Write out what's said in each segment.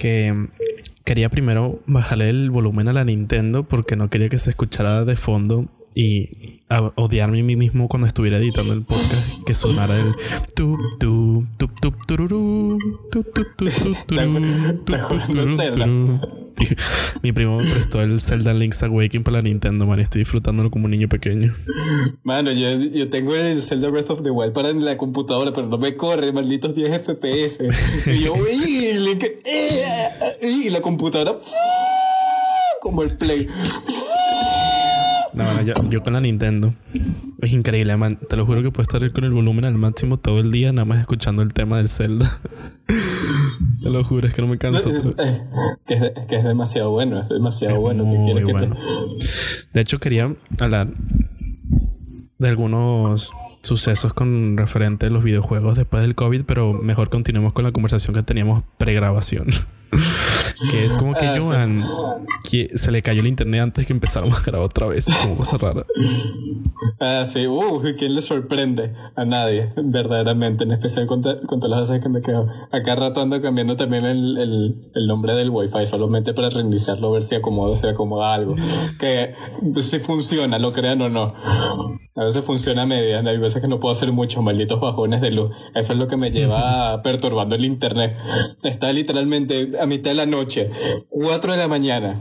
que quería primero bajarle el volumen a la Nintendo porque no quería que se escuchara de fondo y odiarme a mí mismo cuando estuviera editando el podcast que sonara el tu tu tu tu Mi primo me prestó el Zelda Link's Awakening para la Nintendo, man. Estoy disfrutándolo como un niño pequeño. Mano, yo, yo tengo el Zelda Breath of the Wild para la computadora, pero no me corre, malditos 10 FPS. Y yo, y la computadora, como el Play. No, yo, yo, con la Nintendo. Es increíble, man. Te lo juro que puedo estar con el volumen al máximo todo el día, nada más escuchando el tema del Zelda. te lo juro, es que no me canso. Eh, que, es, que es demasiado bueno, es demasiado bueno. Muy bueno. De hecho, quería hablar de algunos sucesos con referente a los videojuegos después del COVID, pero mejor continuemos con la conversación que teníamos pregrabación. que es como que ah, Joan que se le cayó el internet antes que empezáramos a grabar otra vez, como cosa rara. Ah, sí, uh, ¿quién le sorprende? A nadie, verdaderamente, en especial con, con todas las veces que me quedo. Acá rato ando cambiando también el, el, el nombre del wifi, solamente para reiniciarlo, ver si acomoda, si acomoda algo. Que si funciona, lo crean o no. A veces funciona a media, hay veces que no puedo hacer muchos malditos bajones de luz. Eso es lo que me lleva perturbando el internet. Está literalmente a mitad de la noche, 4 de la mañana,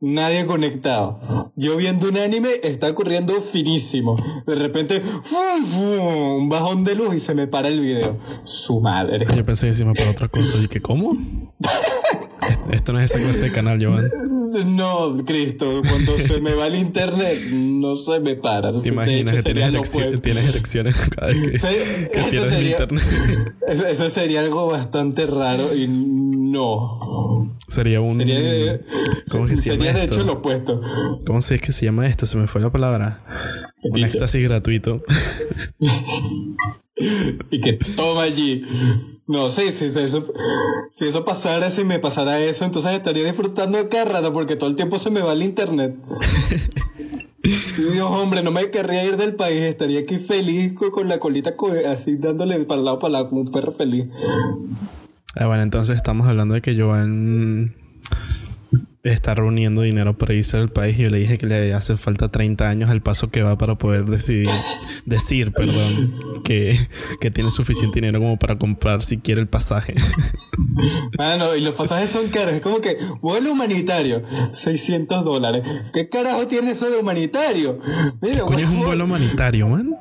nadie conectado. Yo viendo un anime, está corriendo finísimo. De repente, un bajón de luz y se me para el video. Su madre. Yo pensé que se me para otra cosa y que, ¿cómo? Esto no es esa clase de canal, Joan. No, Cristo, cuando se me va el internet, no se me para. ¿Te imaginas que tienes, erecciones cada vez que, pierdes el internet? Eso sería algo bastante raro y no. Sería un. Sería, ¿Cómo se sería de hecho lo opuesto. ¿Cómo se es que se llama esto? Se me fue la palabra. Un éxtasis gratuito. y que toma allí. No sé, si, eso, si eso pasara, si me pasara eso, entonces estaría disfrutando de cada rato porque todo el tiempo se me va el internet. Dios, hombre, no me querría ir del país, estaría aquí feliz con la colita así dándole para lado para lado como un perro feliz. Ah, bueno, entonces estamos hablando de que Joan está reuniendo dinero para irse al país y yo le dije que le hace falta 30 años al paso que va para poder decidir, decir, perdón, que, que tiene suficiente dinero como para comprar si quiere el pasaje. Bueno, y los pasajes son caros, es como que vuelo humanitario, 600 dólares. ¿Qué carajo tiene eso de humanitario? Mira, ¿Qué coño es un vuelo humanitario, man?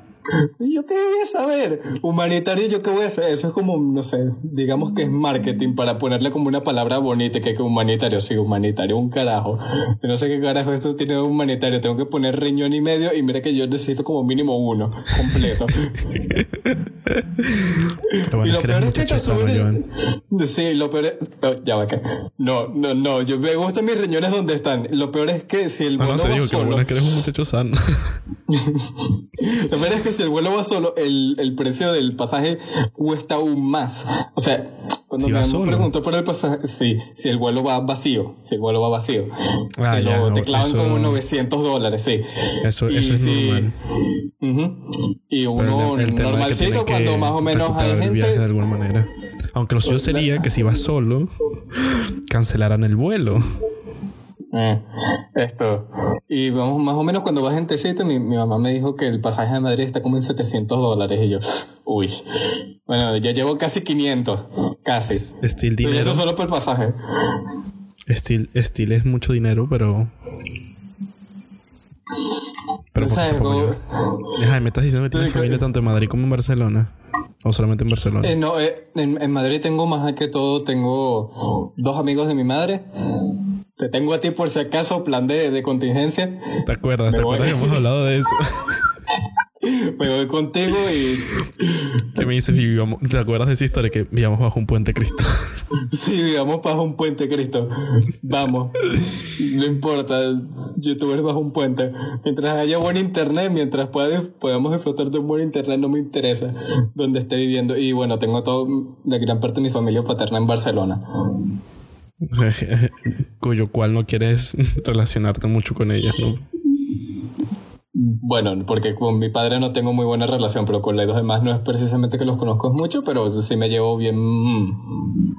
¿Yo qué voy a saber? Humanitario, ¿yo qué voy a hacer? Eso es como, no sé, digamos que es marketing para ponerle como una palabra bonita que es humanitario. Sí, humanitario, un carajo. Yo no sé qué carajo esto tiene humanitario. Tengo que poner riñón y medio y mira que yo necesito como mínimo uno, completo. y lo peor es que Sí, lo peor es... ya va que... No, no, no. Yo me gustan mis riñones donde están. Lo peor es que si el no, no, te digo que lo bueno es que eres un muchacho sano. lo peor es que si el vuelo va solo, el, el precio del pasaje cuesta aún más. O sea, cuando me preguntó por el pasaje, sí, si el vuelo va vacío, si el vuelo va vacío, ah, te, lo, te clavan como 900 dólares, sí. Eso, eso es normal. Y uno normalcito cuando más o menos hay gente. De alguna manera. Aunque lo suyo sería que si vas solo, cancelaran el vuelo. Eh, esto. Y vamos, más o menos cuando vas en T7, mi, mi, mamá me dijo que el pasaje de Madrid está como en 700 dólares. Y yo, uy. Bueno, ya llevo casi 500. Casi. Estilo dinero. eso solo por el pasaje. Estilo es mucho dinero, pero. Pero poco, me estás diciendo que tienes familia tanto en Madrid como en Barcelona. ¿O solamente en Barcelona? Eh, no, eh, en, en Madrid tengo más que todo, tengo dos amigos de mi madre te tengo a ti por si acaso, plan de, de contingencia. ¿Te acuerdas? ¿Te acuerdas que hemos hablado de eso? me voy contigo y. ¿Qué me dices? ¿Te acuerdas de esa historia que vivíamos bajo un puente Cristo? sí, vivíamos bajo un puente Cristo. Vamos. No importa. Youtubers bajo un puente. Mientras haya buen internet, mientras podamos disfrutar de un buen internet, no me interesa dónde esté viviendo. Y bueno, tengo todo, la gran parte de mi familia paterna en Barcelona. cuyo cual no quieres relacionarte mucho con ellas, ¿no? Bueno, porque con mi padre no tengo muy buena relación, pero con los demás no es precisamente que los conozco mucho, pero sí me llevo bien,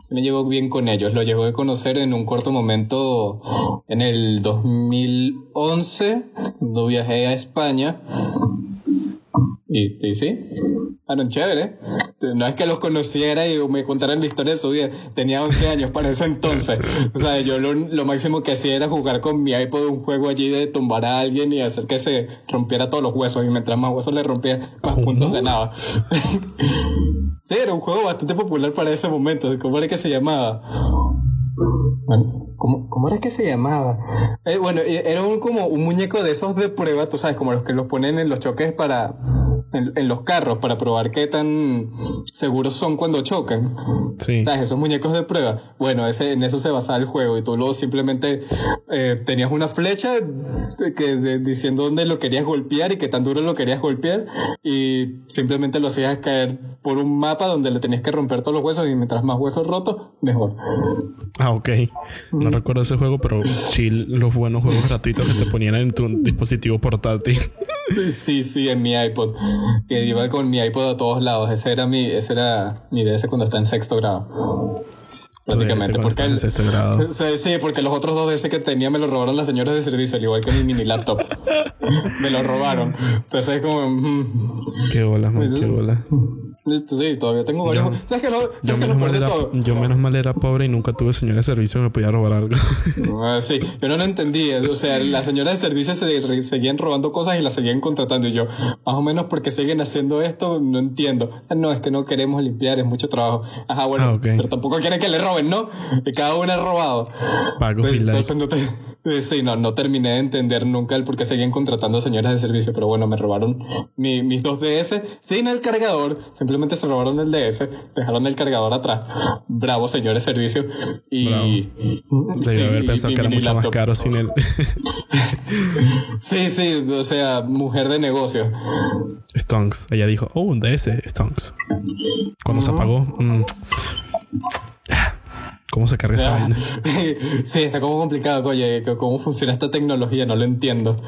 sí me llevo bien con ellos. Lo llevo a conocer en un corto momento en el 2011, cuando viajé a España. Y, y sí, fueron chévere. No es que los conociera y me contaran la historia de su vida. Tenía 11 años para ese entonces. O sea, yo lo, lo máximo que hacía era jugar con mi iPod un juego allí de tumbar a alguien y hacer que se rompiera todos los huesos. Y mientras más huesos le rompía, más puntos ganaba. sí, era un juego bastante popular para ese momento. ¿Cómo era que se llamaba? Bueno, ¿cómo, ¿cómo, era que se llamaba? Eh, bueno, era un, como un muñeco de esos de prueba, tú sabes, como los que los ponen en los choques para. En, en los carros, para probar qué tan seguros son cuando chocan. Sí. ¿Sabes? Esos muñecos de prueba. Bueno, ese, en eso se basaba el juego y tú luego simplemente eh, tenías una flecha que, de, diciendo dónde lo querías golpear y qué tan duro lo querías golpear y simplemente lo hacías caer por un mapa donde le tenías que romper todos los huesos y mientras más huesos rotos, mejor. Ah, ok. No recuerdo ese juego, pero sí los buenos juegos gratuitos que te ponían en tu dispositivo portátil. Sí, sí, en mi iPod. Que iba con mi iPod a todos lados. Ese era mi, ese era mi DS cuando estaba en sexto grado. Prácticamente. Porque el, sexto grado. Sí, porque los otros dos DS que tenía me los robaron las señoras de servicio, al igual que mi mini laptop. me lo robaron. Entonces es como. Mm, qué bola, man, qué bola. Sí, todavía tengo varios. Yo, ¿Sabes que no, ¿sabes yo, que menos lo mal era, todo? yo menos mal era pobre y nunca tuve señora de servicio que me podía robar algo. Ah, sí, yo no lo entendía. O sea, las señoras de servicio se seguían robando cosas y las seguían contratando. Y yo, más o menos porque siguen haciendo esto, no entiendo. Ah, No, es que no queremos limpiar, es mucho trabajo. Ajá, bueno, Ah, ok. pero tampoco quieren que le roben, ¿no? Y cada uno ha robado. Pago Pues, entonces no te, eh, sí, no, no terminé de entender nunca el por qué seguían contratando señoras de servicio, pero bueno, me robaron mi- mis dos DS sin el cargador, simplemente se robaron el DS, dejaron el cargador atrás. Bravo, señores servicio. Y. Bravo. Sí, haber y pensado mi que era mucho más laptop. caro sin él. Sí, sí, o sea, mujer de negocio. Stonks. Ella dijo, oh, un DS, Stonks. Cuando se apagó, mm, ¿cómo se carga esta vaina? sí, está como complicado, oye, cómo funciona esta tecnología, no lo entiendo.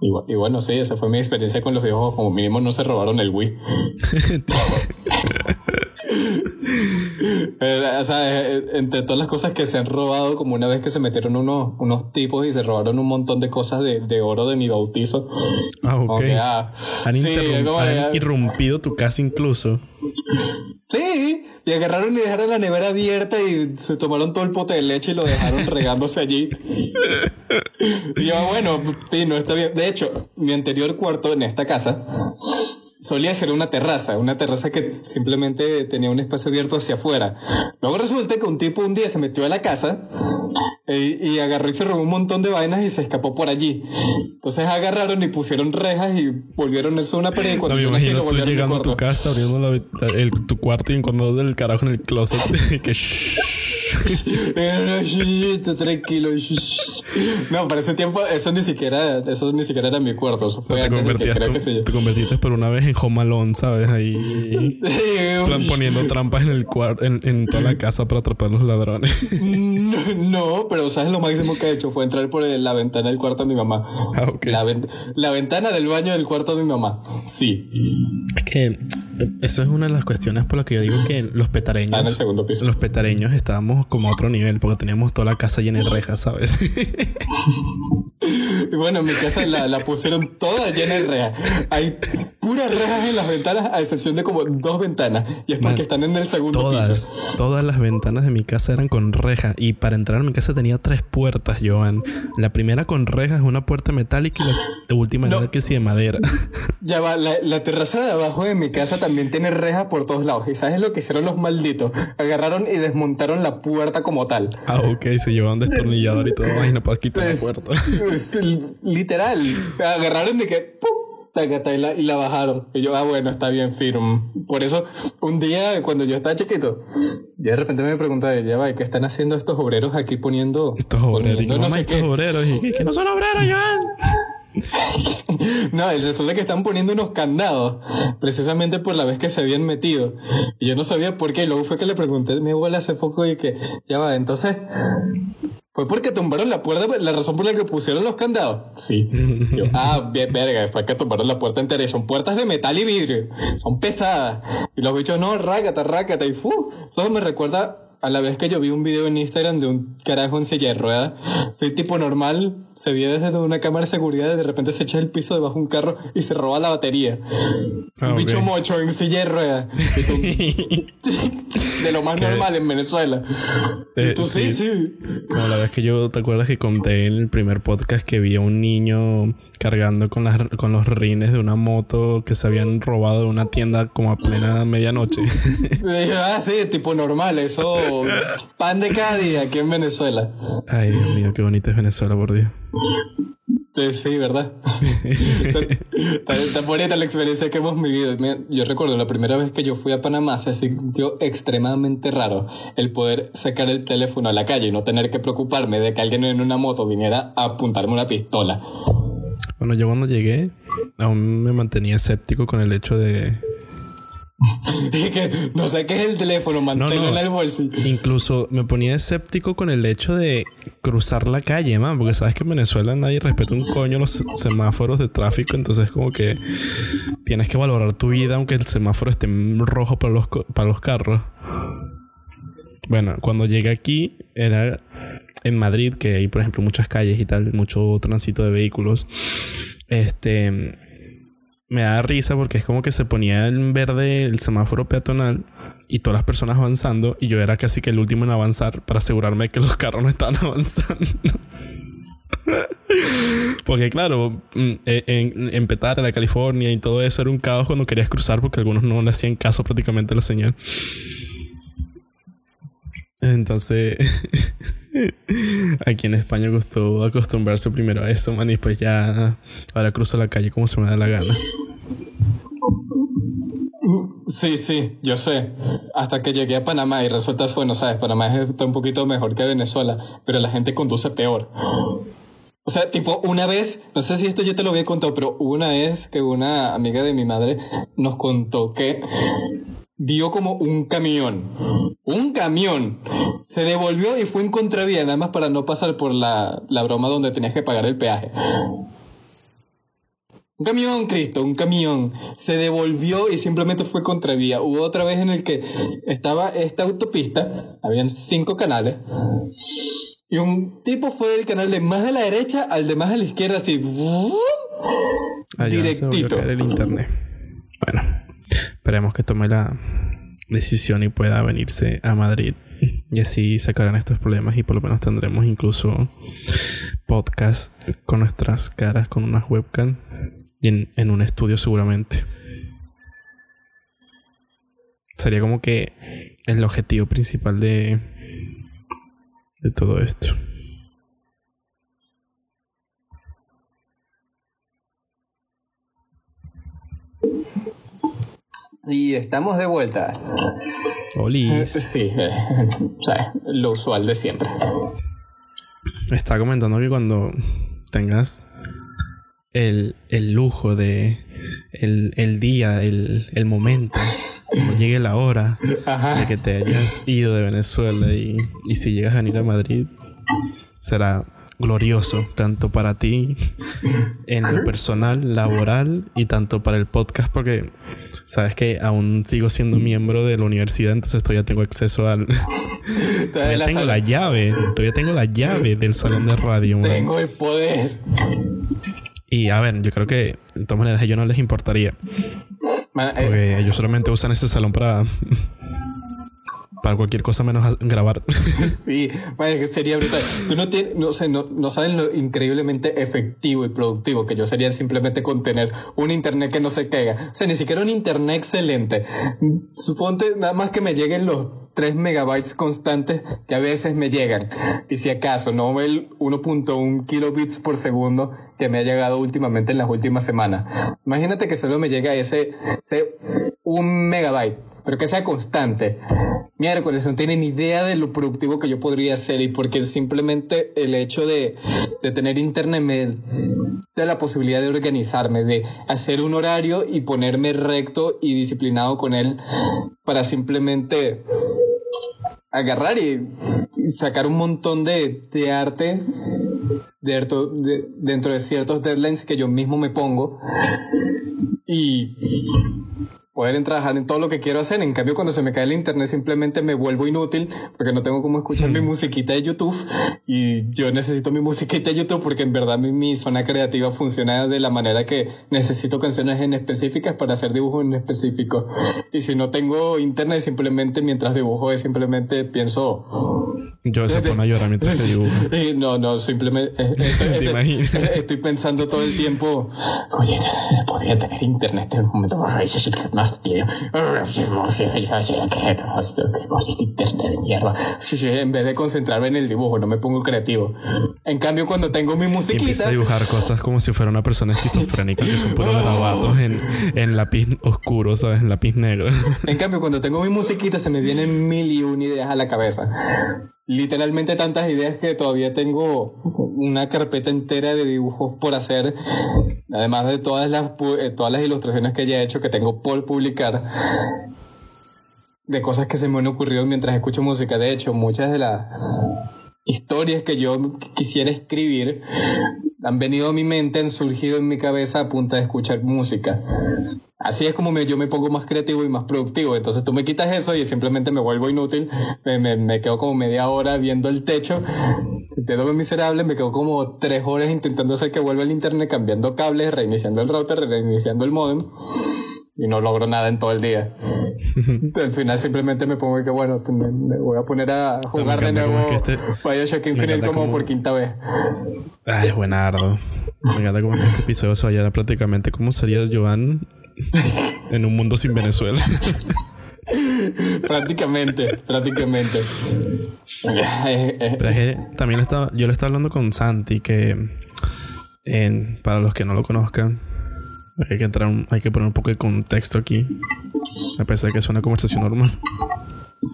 Y, bu- y bueno, sí, esa fue mi experiencia con los videojuegos. Como mínimo no se robaron el Wii. Eh, o sea, eh, entre todas las cosas que se han robado, como una vez que se metieron unos, unos tipos y se robaron un montón de cosas de, de oro de mi bautizo. Ah, ok. Que, ah, Han, sí, han ah, irrumpido tu casa incluso. Sí, y agarraron y dejaron la nevera abierta y se tomaron todo el pote de leche y lo dejaron regándose allí. Y yo, bueno, sí, no está bien. De hecho, mi anterior cuarto en esta casa solía ser una terraza, una terraza que simplemente tenía un espacio abierto hacia afuera. Luego resulta que un tipo un día se metió a la casa eh, y agarró y se robó un montón de vainas y se escapó por allí. Entonces agarraron y pusieron rejas y volvieron eso una pared y No cuando me yo imagino lo tú llegando a tu casa, abriendo la- el- tu cuarto y encontrando del carajo en el closet. que shh. tranquilo. No, para ese tiempo eso ni siquiera, eso ni siquiera era mi cuarto. Eso fue te, antes de que convertías creo tú- que te convertiste por una vez en Home Alone, ¿sabes? Ahí plan- poniendo trampas en el cuarto, en, en toda la casa para atrapar a los ladrones. No, no, pero sabes lo máximo que he hecho fue entrar por la ventana del cuarto de mi mamá. Ah, ok. La, ven- la ventana del baño del cuarto de mi mamá. Sí. Es que eso es una de las cuestiones por las que yo digo que los en el petareños, segundo piso. los petareños estábamos como a otro nivel porque teníamos toda la casa llena de rejas, ¿sabes? Y bueno, en mi casa la, la pusieron toda llena de rejas. Hay puras rejas en las ventanas, a excepción de como dos ventanas. Y es porque Man, están en el segundo piso. Todas, todas las ventanas de mi casa eran con rejas y para entrar a mi casa tenía tres puertas, Joan. La primera con rejas es una puerta metálica y la, la última No. era que sí de madera. Ya va, la, la terraza de abajo de mi casa también tiene rejas por todos lados. ¿Y sabes lo que hicieron los malditos? Agarraron y desmontaron la puerta como tal. ah, ok, se llevaban destornillador y todo. Ay, no puedo quitar la Pues, puerta. pues, literal. Agarraron y que ¡pum! y, la, y la bajaron. Y yo, ah, bueno, está bien, firme. Por eso, un día cuando yo estaba chiquito, y de repente me preguntaba, ya va, ¿y ¿qué están haciendo estos obreros aquí poniendo? Estos obreros. Poniendo no sé estos qué? obreros. Y, que no son obreros, Joan. No, resulta que están poniendo unos candados, precisamente por la vez que se habían metido. Y yo no sabía por qué. Y luego fue que le pregunté a mi abuela hace poco y que, ya va, entonces, ¿Fue porque tumbaron la puerta? ¿La razón por la que pusieron los candados? Sí. Yo, ah, bien, verga, fue que tumbaron la puerta entera. Y son puertas de metal y vidrio. Son pesadas. Y los bichos, no, rácata, rácata. Y fu. Eso me recuerda a la vez que yo vi un video en Instagram de un carajo en silla de ruedas, soy tipo normal, se ve desde una cámara de seguridad y de repente se echa el piso debajo de un carro y se roba la batería. un ah, bicho mocho en silla de ruedas. de lo más normal en Venezuela. Eh, sí, sí. Como la vez que yo, ¿te acuerdas que conté en el primer podcast que vi a un niño cargando con, las, con los rines de una moto que se habían robado de una tienda como a plena medianoche? ah, sí, tipo normal, eso pan de cada día aquí en Venezuela. Ay, Dios mío, qué bonita es Venezuela, por Dios. Sí, ¿verdad? está, bonita la experiencia que hemos vivido. Yo recuerdo la primera vez que yo fui a Panamá se sintió extremadamente raro el poder sacar el teléfono a la calle y no tener que preocuparme de que alguien en una moto viniera a apuntarme una pistola. Bueno, yo cuando llegué aún me mantenía escéptico con el hecho de que no sé qué es el teléfono, manténlo en el bolsillo. Incluso me ponía escéptico con el hecho de cruzar la calle, man, porque sabes que en Venezuela nadie respeta un coño los semáforos de tráfico, entonces como que tienes que valorar tu vida aunque el semáforo esté rojo para los, para los carros. Bueno, cuando llegué aquí era en Madrid, que hay por ejemplo muchas calles y tal, mucho tránsito de vehículos. Este me da risa porque es como que se ponía en verde el semáforo peatonal y todas las personas avanzando y yo era casi que el último en avanzar para asegurarme que los carros no estaban avanzando. porque claro, mm, e, en, en la California y todo eso era un caos cuando querías cruzar porque algunos no le hacían caso prácticamente a la señal. Entonces, aquí en España costó acostumbrarse primero a eso, man, y pues ya ahora cruzo la calle como se me da la gana. Sí, sí, yo sé. Hasta que llegué a Panamá y resulta, bueno, sabes, Panamá está un poquito mejor que Venezuela, pero la gente conduce peor. O sea, tipo, una vez, no sé si esto ya te lo había contado, pero una vez que una amiga de mi madre nos contó que vio como un camión. Un camión. Se devolvió y fue en contravía, nada más para no pasar por la, la broma donde tenías que pagar el peaje. Un camión, Cristo, un camión. Se devolvió y simplemente fue contravía. Hubo otra vez en el que estaba esta autopista, habían cinco canales, y un tipo fue del canal de más de la derecha al de más a la izquierda, así. directito. el internet. Bueno. Esperemos que tome la decisión y pueda venirse a Madrid. Y así sacarán estos problemas y por lo menos tendremos incluso podcast con nuestras caras, con unas webcam y en, un estudio seguramente. Sería como que el objetivo principal de, de todo esto. Y estamos de vuelta. Olis. Sí, o sea, lo usual de siempre. Estaba comentando que cuando tengas el, lujo de el, día, el, el, momento, cuando llegue la hora de que te hayas ido de Venezuela y, y si llegas a venir a Madrid, será glorioso, tanto para ti en lo personal, laboral y tanto para el podcast, porque sabes que aún sigo siendo miembro de la universidad, entonces todavía tengo acceso al. todavía tengo la llave, todavía tengo la llave del salón de radio. Tengo el poder. Y a ver, yo creo que de todas maneras a ellos no les importaría. Eh, porque ellos solamente usan ese salón para para cualquier cosa menos grabar. sí, sería brutal. Tú no, tienes, no, sé, no, no sabes lo increíblemente efectivo y productivo que yo sería simplemente con tener un internet que no se caiga. O sea, ni siquiera un internet excelente. Suponte nada más que me lleguen los 3 megabytes constantes que a veces me llegan. Y si acaso no el 1.1 kilobits por segundo que me ha llegado últimamente en las últimas semanas. Imagínate que solo me llega ese, ese un megabyte pero que sea constante. Miércoles, no tienen idea de lo productivo que yo podría ser y porque simplemente el hecho de, de tener internet me da la posibilidad de organizarme, de hacer un horario y ponerme recto y disciplinado con él para simplemente agarrar y, sacar un montón de, de arte de, dentro de ciertos deadlines que yo mismo me pongo y poder trabajar en todo lo que quiero hacer. En cambio, cuando se me cae el internet, simplemente me vuelvo inútil porque no tengo cómo escuchar mi musiquita de YouTube y yo necesito mi musiquita de YouTube porque en verdad mi, mi, zona creativa funciona de la manera que necesito canciones en específicas para hacer dibujos en específico. Y si no tengo internet, simplemente mientras dibujo, es simplemente pienso. Yo se pone a llorar mientras dibujo. No, no, simplemente. Eh, eh, estoy, estoy, pensando todo el tiempo. Oye, podría tener internet en un momento más video. internet de mierda. En vez de concentrarme en el dibujo, no me pongo creativo. En cambio, cuando tengo mi musiquita. Empieza a dibujar cosas como si fuera una persona esquizofrénica, que son puros grabados en, en lápiz oscuro, ¿sabes? En lápiz negro. En cambio, cuando tengo mi musiquita, se me vienen mil y una ideas a la cabeza literalmente tantas ideas que todavía tengo una carpeta entera de dibujos por hacer, además de todas las, eh, todas las ilustraciones que ya he hecho que tengo por publicar, de cosas que se me han ocurrido mientras escucho música. De hecho, muchas de las historias que yo quisiera escribir han venido a mi mente, han surgido en mi cabeza a punta de escuchar música. Así es como me, yo me pongo más creativo y más productivo. Entonces tú me quitas eso y simplemente me vuelvo inútil. Me, me, me quedo como media hora viendo el techo, sintiéndome miserable. Me quedo como tres horas intentando hacer que vuelva el internet, cambiando cables, reiniciando el router, reiniciando el modem y no logro nada en todo el día. Al final simplemente me pongo que bueno, me, voy a poner a jugar de nuevo este, Bioshock Infinite como, por quinta vez. Ay, buenardo. Me encanta como este episodio se vaya prácticamente cómo sería Joan en un mundo sin Venezuela. prácticamente, prácticamente. Pero es que también estaba, yo le estaba hablando con Santi que en, para los que no lo conozcan, hay que entrar, hay que poner un poco de contexto aquí. A pesar de que es una conversación normal.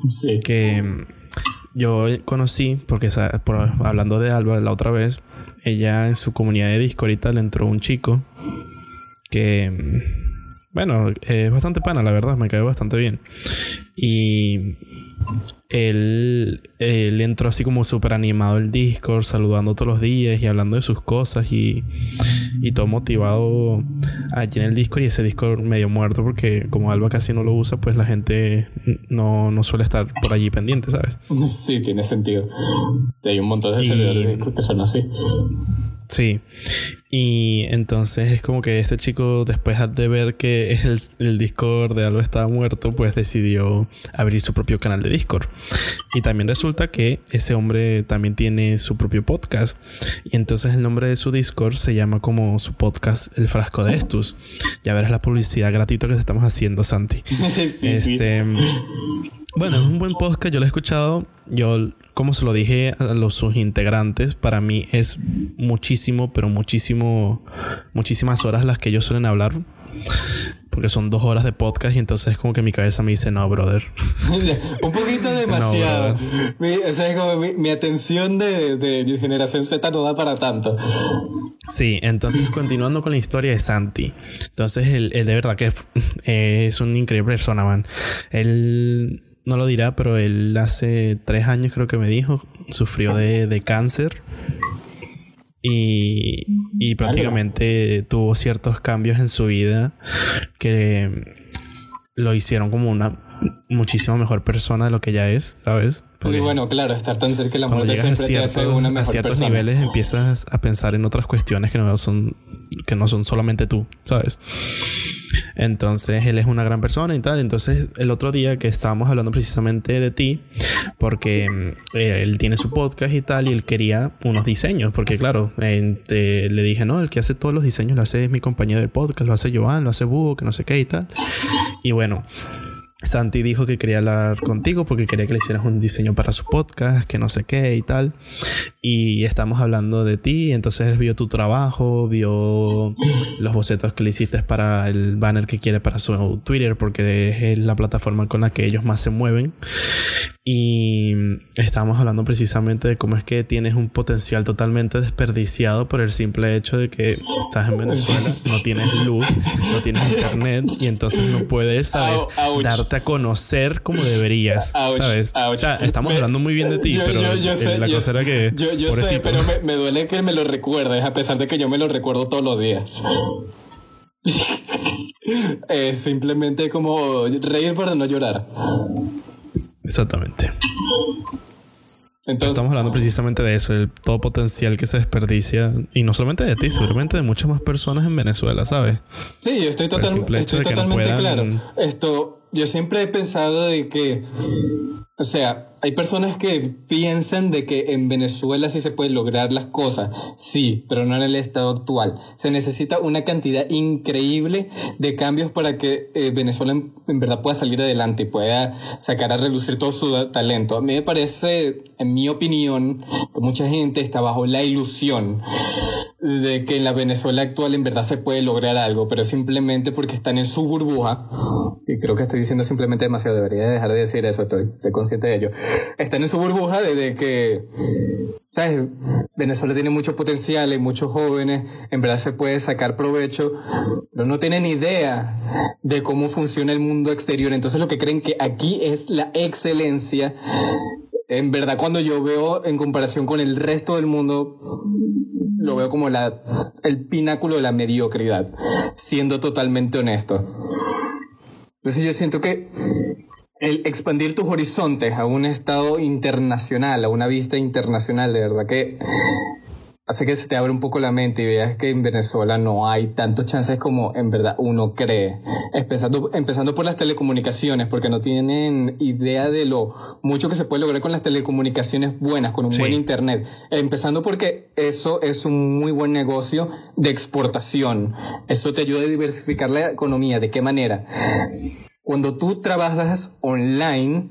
Sí. Que yo conocí, porque hablando de Alba la otra vez, ella en su comunidad de disco ahorita le entró un chico que, bueno, es bastante pana, la verdad, me cae bastante bien. Y él, él entró así como súper animado el Discord, saludando todos los días y hablando de sus cosas y, y todo motivado allí en el Discord y ese Discord medio muerto porque como Alba casi no lo usa, pues la gente no, no suele estar por allí pendiente, ¿sabes? Sí, tiene sentido. Hay un montón de servidores de Discord que son así. Sí. Y entonces es como que este chico, después de ver que el, el, Discord de Alba estaba muerto, pues decidió abrir su propio canal de Discord. Y también resulta que ese hombre también tiene su propio podcast. Y entonces el nombre de su Discord se llama como su podcast El Frasco de Estus. Ya verás la publicidad gratuita que te estamos haciendo, Santi. este. Bueno, es un buen podcast, yo lo he escuchado. Yo como se lo dije a los sus integrantes, para mí es muchísimo, pero muchísimo, muchísimas horas las que ellos suelen hablar. Porque son dos horas de podcast y entonces es como que mi cabeza me dice, no, brother. Un poquito demasiado. mi, o sea, como mi, atención de, de, generación Z no da para tanto. Sí, entonces continuando con la historia de Santi. Entonces él, de verdad que es, es un increíble persona, man. Él no lo dirá, pero él hace tres años creo que me dijo, sufrió de, cáncer. Y, y prácticamente tuvo ciertos cambios en su vida que lo hicieron como una muchísimo mejor persona de lo que ya es, ¿sabes? Porque bueno, claro, estar tan cerca de la muerte siempre a te una mejor A ciertos niveles empiezas a pensar en otras cuestiones que no son que no son solamente tú, ¿sabes? Entonces él es una gran persona y tal. Entonces el otro día que estábamos hablando precisamente de ti, porque eh, él tiene su podcast y tal, y él quería unos diseños, porque claro, le dije, no, el que hace todos los diseños lo hace es mi compañero del podcast, lo hace Joan, lo hace Búho, que no sé qué y tal. Y bueno, Santi dijo que quería hablar contigo porque quería que le hicieras un diseño para su podcast, que no sé qué y tal. Y estamos hablando de ti, entonces él vio tu trabajo, vio los bocetos que le hiciste para el banner que quiere para su Twitter, porque es la plataforma con la que ellos más se mueven. Y estábamos hablando precisamente de cómo es que tienes un potencial totalmente desperdiciado por el simple hecho de que estás en Venezuela, no tienes luz, no tienes internet y entonces no puedes, ¿sabes? Darte a conocer como deberías, ¿sabes? O sea, estamos hablando muy bien de ti, pero la cosa era que... Yo, yo sé, pero me, me, duele que me lo recuerdes, a pesar de que yo me lo recuerdo todos los días. es simplemente como reír para no llorar. Exactamente. Entonces, Estamos hablando precisamente de eso, el todo potencial que se desperdicia, y no solamente de ti, seguramente de muchas más personas en Venezuela, ¿sabes? Sí, yo estoy, estoy totalmente claro. Esto, yo siempre he pensado de que o sea, hay personas que piensan de que en Venezuela sí se pueden lograr las cosas, sí, pero no en el estado actual. Se necesita una cantidad increíble de cambios para que eh, Venezuela en, verdad pueda salir adelante y pueda sacar a relucir todo su talento. A mí me parece, en mi opinión, que mucha gente está bajo la ilusión de que en la Venezuela actual en verdad se puede lograr algo, pero simplemente porque están en su burbuja, y creo que estoy diciendo simplemente demasiado, debería dejar de decir eso, estoy, estoy consciente de ello, están en su burbuja de, que, ¿sabes? Venezuela tiene mucho potencial, hay muchos jóvenes, en verdad se puede sacar provecho, pero no tienen idea de cómo funciona el mundo exterior, entonces lo que creen que aquí es la excelencia en verdad cuando yo veo en comparación con el resto del mundo, lo veo como la, el pináculo de la mediocridad, siendo totalmente honesto. Entonces yo siento que el expandir tus horizontes a un estado internacional, a una vista internacional, de verdad que hace que se te abra un poco la mente y veas que en Venezuela no hay tantos chances como en verdad uno cree. Empezando, empezando por las telecomunicaciones, porque no tienen idea de lo mucho que se puede lograr con las telecomunicaciones buenas, con un buen internet. Empezando porque eso es un muy buen negocio de exportación. Eso te ayuda a diversificar la economía. ¿De qué manera? Cuando tú trabajas online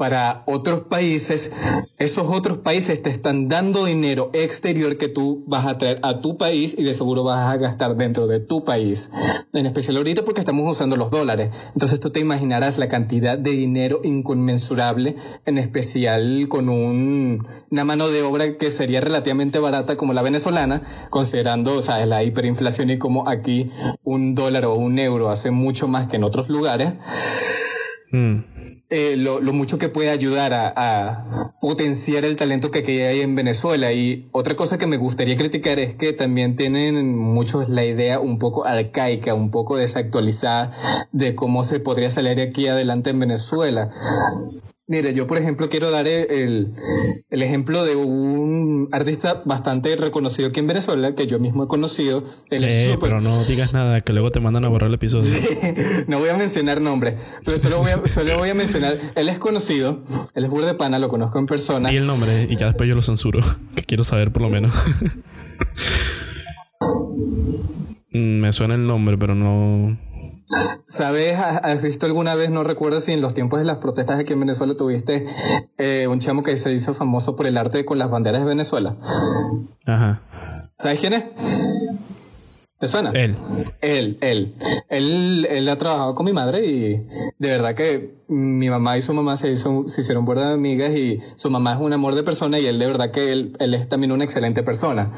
para otros países, esos otros países te están dando dinero exterior que tú vas a traer a tu país y de seguro vas a gastar dentro de tu país. En especial ahorita porque estamos usando los dólares. Entonces tú te imaginarás la cantidad de dinero inconmensurable, en especial con un, una mano de obra que sería relativamente barata como la venezolana, considerando, o sea, la hiperinflación y como aquí un dólar o un euro hace mucho más que en otros lugares. Mm. Eh, lo, mucho que puede ayudar a, potenciar el talento que hay en Venezuela. Y otra cosa que me gustaría criticar es que también tienen muchos la idea un poco arcaica, un poco desactualizada de cómo se podría salir aquí adelante en Venezuela. Mire, yo por ejemplo quiero dar el, el, ejemplo de un artista bastante reconocido aquí en Venezuela, que yo mismo he conocido. eh, Pero no digas nada, que luego te mandan a borrar el episodio. no voy a mencionar nombres, pero solo voy a, solo voy a mencionar, él es conocido, él es de Pana, lo conozco en persona. Y el nombre, y ya después yo lo censuro, que quiero saber por lo menos. Mm, me suena el nombre, pero no... ¿Sabes? ¿Has visto alguna vez, no recuerdo si en los tiempos de las protestas aquí en Venezuela tuviste eh, un chamo que se hizo famoso por el arte con las banderas de Venezuela? Ajá. ¿Sabes quién es? ¿Te suena? Él. Él, él. Él, él ha trabajado con mi madre y de verdad que mi mamá y su mamá se, hizo, se hicieron buenas amigas y su mamá es un amor de persona y él de verdad que él, él es también una excelente persona.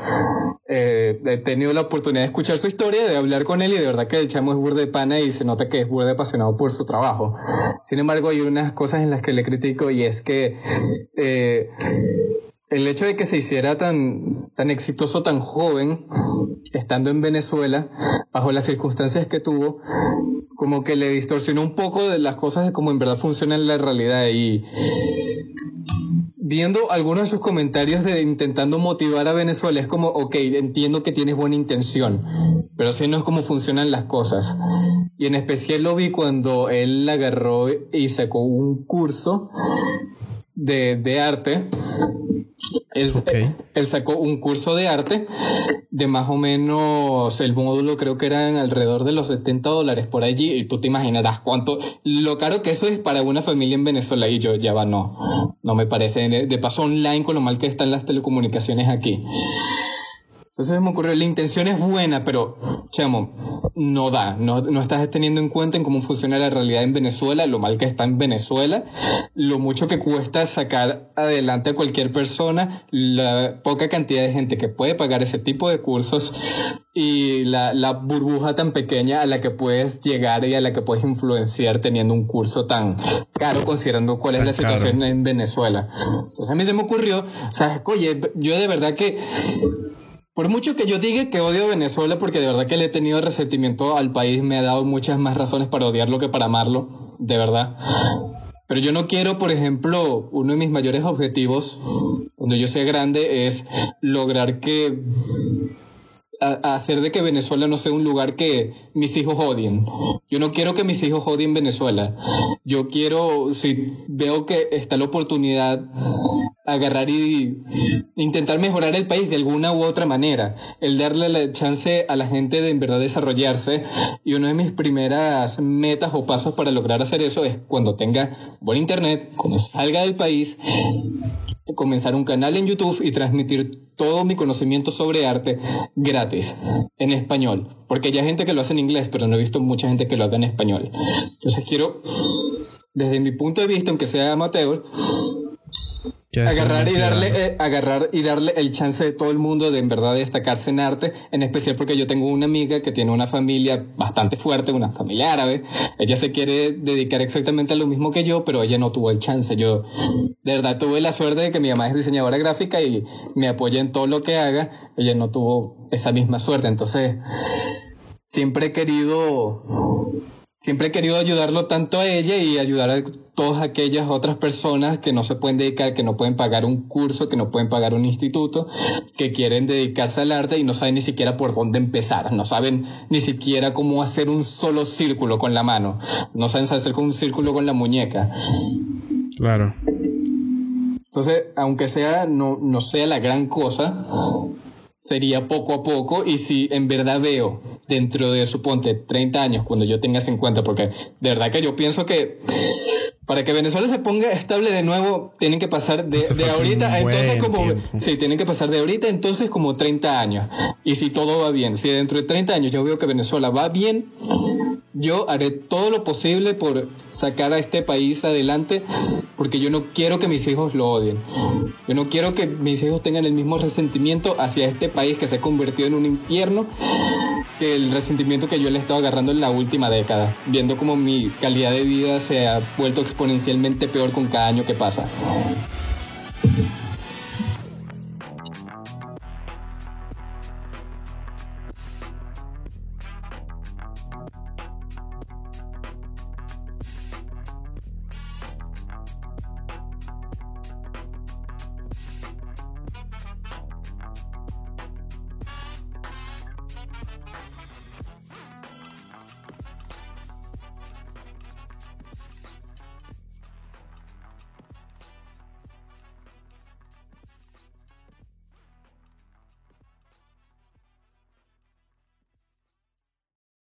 Eh, he tenido la oportunidad de escuchar su historia, de hablar con él y de verdad que el chamo es burde de pana y se nota que es burde apasionado por su trabajo. Sin embargo, hay unas cosas en las que le critico y es que eh, el hecho de que se hiciera tan, tan exitoso, tan joven, estando en Venezuela, bajo las circunstancias que tuvo, como que le distorsionó un poco de las cosas de cómo en verdad funciona en la realidad y viendo algunos de sus comentarios de intentando motivar a Venezuela, es como, ok, entiendo que tienes buena intención, pero así no es como funcionan las cosas. Y en especial lo vi cuando él agarró y sacó un curso de, de arte él, él, sacó un curso de arte de más o menos, el módulo creo que eran alrededor de los 70 dólares por allí, y tú te imaginarás cuánto, lo caro que eso es para una familia en Venezuela, y yo ya va, no, no me parece, de, paso online con lo mal que están las telecomunicaciones aquí. Entonces me ocurrió, la intención es buena, pero, chamo, no da. No, no estás teniendo en cuenta en cómo funciona la realidad en Venezuela, lo mal que está en Venezuela, lo mucho que cuesta sacar adelante a cualquier persona, la poca cantidad de gente que puede pagar ese tipo de cursos y la, la burbuja tan pequeña a la que puedes llegar y a la que puedes influenciar teniendo un curso tan caro considerando cuál es la situación en Venezuela. Entonces a mí se me ocurrió, o sea, oye, yo de verdad que por mucho que yo diga que odio Venezuela, porque de verdad que le he tenido resentimiento al país, me ha dado muchas más razones para odiarlo que para amarlo, de verdad. Pero yo no quiero, por ejemplo, uno de mis mayores objetivos cuando yo sea grande es lograr que a, hacer de que Venezuela no sea un lugar que mis hijos odien. Yo no quiero que mis hijos odien Venezuela. Yo quiero, si veo que está la oportunidad, agarrar y intentar mejorar el país de alguna u otra manera. El darle la chance a la gente de en verdad desarrollarse. Y una de mis primeras metas o pasos para lograr hacer eso es cuando tenga buen internet, cuando salga del país, comenzar un canal en YouTube y transmitir todo mi conocimiento sobre arte gratis en español. Porque ya hay gente que lo hace en inglés, pero no he visto mucha gente que lo haga en español. Entonces quiero, desde mi punto de vista, aunque sea amateur, agarrar y darle eh, agarrar y darle el chance de todo el mundo de en verdad destacarse en arte en especial porque yo tengo una amiga que tiene una familia bastante fuerte una familia árabe. Ella se quiere dedicar exactamente a lo mismo que yo pero ella no tuvo el chance. Yo de verdad tuve la suerte de que mi mamá es diseñadora gráfica y me apoya en todo lo que haga. Ella no tuvo esa misma suerte. Entonces siempre he querido siempre he querido ayudarlo tanto a ella y ayudar a todas aquellas otras personas que no se pueden dedicar, que no pueden pagar un curso, que no pueden pagar un instituto, que quieren dedicarse al arte y no saben ni siquiera por dónde empezar, no saben ni siquiera cómo hacer un solo círculo con la mano, no saben hacer un círculo con la muñeca. Claro. Entonces, aunque sea, no, no sea la gran cosa, sería poco a poco y si en verdad veo dentro de, suponte, 30 años, cuando yo tenga 50, porque de verdad que yo pienso que para que Venezuela se ponga estable de nuevo, tienen que pasar de, de ahorita, entonces como, sí, tienen que pasar de ahorita entonces como 30 años. Y si todo va bien, si dentro de 30 años yo veo que Venezuela va bien, yo haré todo lo posible por sacar a este país adelante, porque yo no quiero que mis hijos lo odien. Yo no quiero que mis hijos tengan el mismo resentimiento hacia este país que se ha convertido en un infierno que el resentimiento que yo le he estado agarrando en la última década, viendo como mi calidad de vida se ha vuelto exponencialmente peor con cada año que pasa.